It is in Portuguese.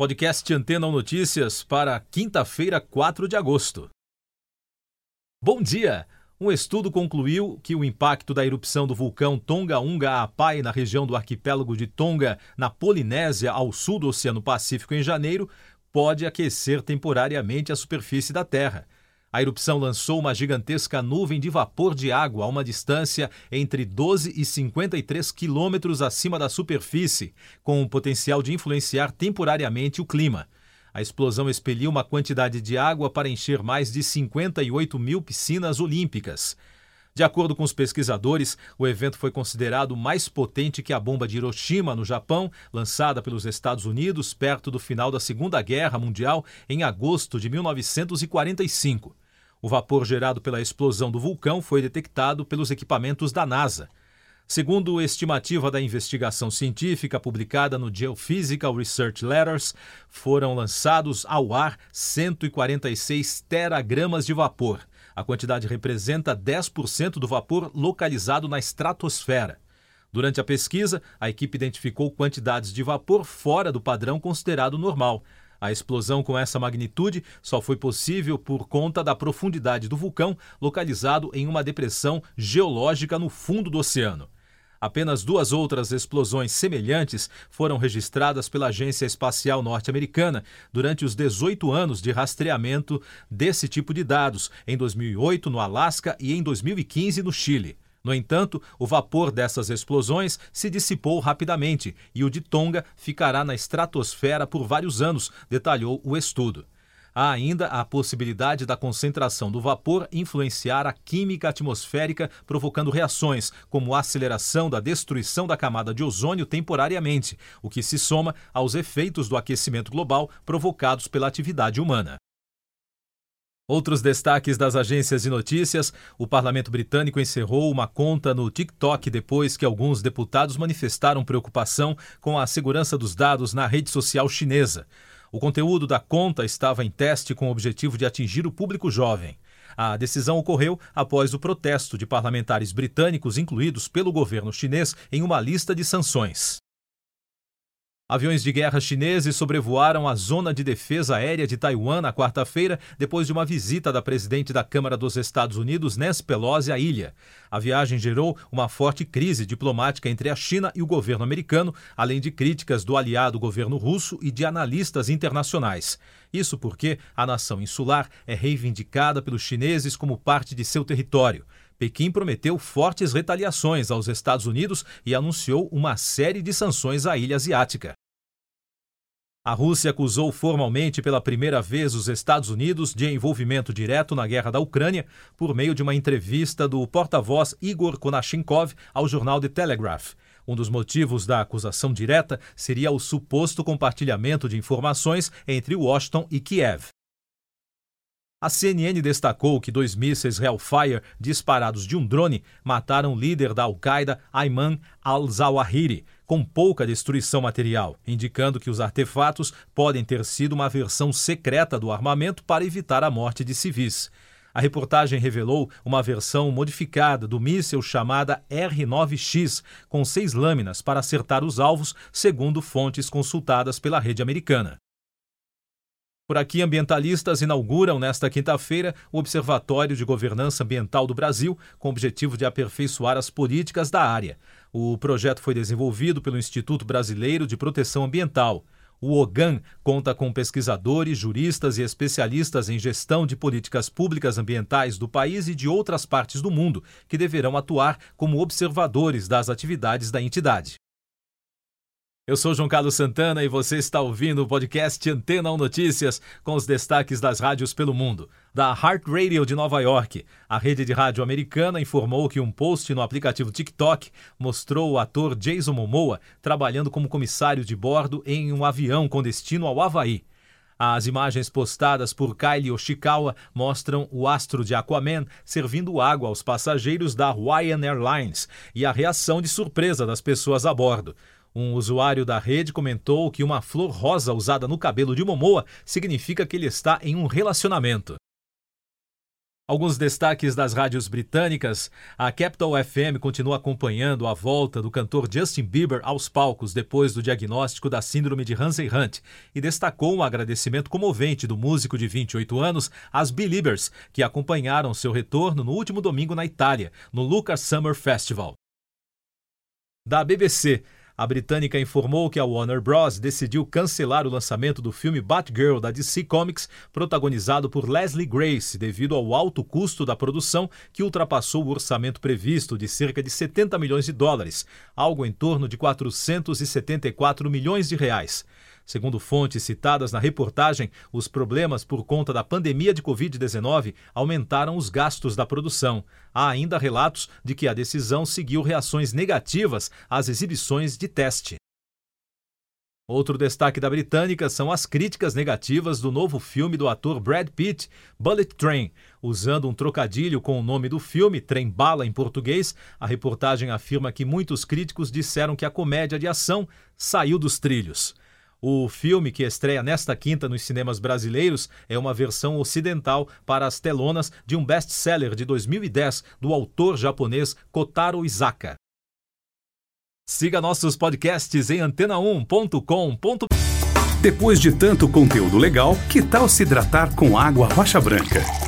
Podcast Antena Notícias para quinta-feira, 4 de agosto. Bom dia! Um estudo concluiu que o impacto da erupção do vulcão Tonga-Unga Apai na região do arquipélago de Tonga, na Polinésia, ao sul do Oceano Pacífico, em janeiro, pode aquecer temporariamente a superfície da Terra. A erupção lançou uma gigantesca nuvem de vapor de água a uma distância entre 12 e 53 quilômetros acima da superfície, com o potencial de influenciar temporariamente o clima. A explosão expeliu uma quantidade de água para encher mais de 58 mil piscinas olímpicas. De acordo com os pesquisadores, o evento foi considerado mais potente que a bomba de Hiroshima, no Japão, lançada pelos Estados Unidos perto do final da Segunda Guerra Mundial em agosto de 1945. O vapor gerado pela explosão do vulcão foi detectado pelos equipamentos da NASA. Segundo estimativa da investigação científica publicada no Geophysical Research Letters, foram lançados ao ar 146 teragramas de vapor. A quantidade representa 10% do vapor localizado na estratosfera. Durante a pesquisa, a equipe identificou quantidades de vapor fora do padrão considerado normal. A explosão com essa magnitude só foi possível por conta da profundidade do vulcão, localizado em uma depressão geológica no fundo do oceano. Apenas duas outras explosões semelhantes foram registradas pela Agência Espacial Norte-Americana durante os 18 anos de rastreamento desse tipo de dados, em 2008 no Alasca e em 2015 no Chile. No entanto, o vapor dessas explosões se dissipou rapidamente e o de Tonga ficará na estratosfera por vários anos, detalhou o estudo. Há ainda a possibilidade da concentração do vapor influenciar a química atmosférica, provocando reações, como a aceleração da destruição da camada de ozônio temporariamente, o que se soma aos efeitos do aquecimento global provocados pela atividade humana. Outros destaques das agências de notícias: o parlamento britânico encerrou uma conta no TikTok depois que alguns deputados manifestaram preocupação com a segurança dos dados na rede social chinesa. O conteúdo da conta estava em teste com o objetivo de atingir o público jovem. A decisão ocorreu após o protesto de parlamentares britânicos incluídos pelo governo chinês em uma lista de sanções. Aviões de guerra chineses sobrevoaram a zona de defesa aérea de Taiwan na quarta-feira, depois de uma visita da presidente da Câmara dos Estados Unidos, Nancy Pelosi, à ilha. A viagem gerou uma forte crise diplomática entre a China e o governo americano, além de críticas do aliado governo russo e de analistas internacionais. Isso porque a nação insular é reivindicada pelos chineses como parte de seu território. Pequim prometeu fortes retaliações aos Estados Unidos e anunciou uma série de sanções à ilha asiática. A Rússia acusou formalmente pela primeira vez os Estados Unidos de envolvimento direto na guerra da Ucrânia por meio de uma entrevista do porta-voz Igor Konashenkov ao jornal The Telegraph. Um dos motivos da acusação direta seria o suposto compartilhamento de informações entre Washington e Kiev. A CNN destacou que dois mísseis Hellfire disparados de um drone mataram o líder da Al-Qaeda, Ayman al-Zawahiri, com pouca destruição material, indicando que os artefatos podem ter sido uma versão secreta do armamento para evitar a morte de civis. A reportagem revelou uma versão modificada do míssil chamada R-9X, com seis lâminas para acertar os alvos, segundo fontes consultadas pela rede americana. Por aqui, ambientalistas inauguram nesta quinta-feira o Observatório de Governança Ambiental do Brasil, com o objetivo de aperfeiçoar as políticas da área. O projeto foi desenvolvido pelo Instituto Brasileiro de Proteção Ambiental. O OGAN conta com pesquisadores, juristas e especialistas em gestão de políticas públicas ambientais do país e de outras partes do mundo, que deverão atuar como observadores das atividades da entidade. Eu sou João Carlos Santana e você está ouvindo o podcast Antena 1 Notícias com os destaques das rádios pelo mundo. Da Heart Radio de Nova York, a rede de rádio americana informou que um post no aplicativo TikTok mostrou o ator Jason Momoa trabalhando como comissário de bordo em um avião com destino ao Havaí. As imagens postadas por Kylie Oshikawa mostram o astro de Aquaman servindo água aos passageiros da Hawaiian Airlines e a reação de surpresa das pessoas a bordo. Um usuário da rede comentou que uma flor rosa usada no cabelo de Momoa significa que ele está em um relacionamento. Alguns destaques das rádios britânicas. A Capital FM continua acompanhando a volta do cantor Justin Bieber aos palcos depois do diagnóstico da síndrome de Hansen-Hunt e destacou um agradecimento comovente do músico de 28 anos às Beliebers, que acompanharam seu retorno no último domingo na Itália, no Lucas Summer Festival. Da BBC, a britânica informou que a Warner Bros. decidiu cancelar o lançamento do filme Batgirl da DC Comics, protagonizado por Leslie Grace, devido ao alto custo da produção, que ultrapassou o orçamento previsto de cerca de 70 milhões de dólares, algo em torno de 474 milhões de reais. Segundo fontes citadas na reportagem, os problemas por conta da pandemia de Covid-19 aumentaram os gastos da produção. Há ainda relatos de que a decisão seguiu reações negativas às exibições de teste. Outro destaque da britânica são as críticas negativas do novo filme do ator Brad Pitt, Bullet Train. Usando um trocadilho com o nome do filme, Trem Bala em português, a reportagem afirma que muitos críticos disseram que a comédia de ação saiu dos trilhos. O filme, que estreia nesta quinta nos cinemas brasileiros, é uma versão ocidental para as telonas de um best-seller de 2010 do autor japonês Kotaro Isaka. Siga nossos podcasts em antena1.com.br. Depois de tanto conteúdo legal, que tal se hidratar com água rocha branca?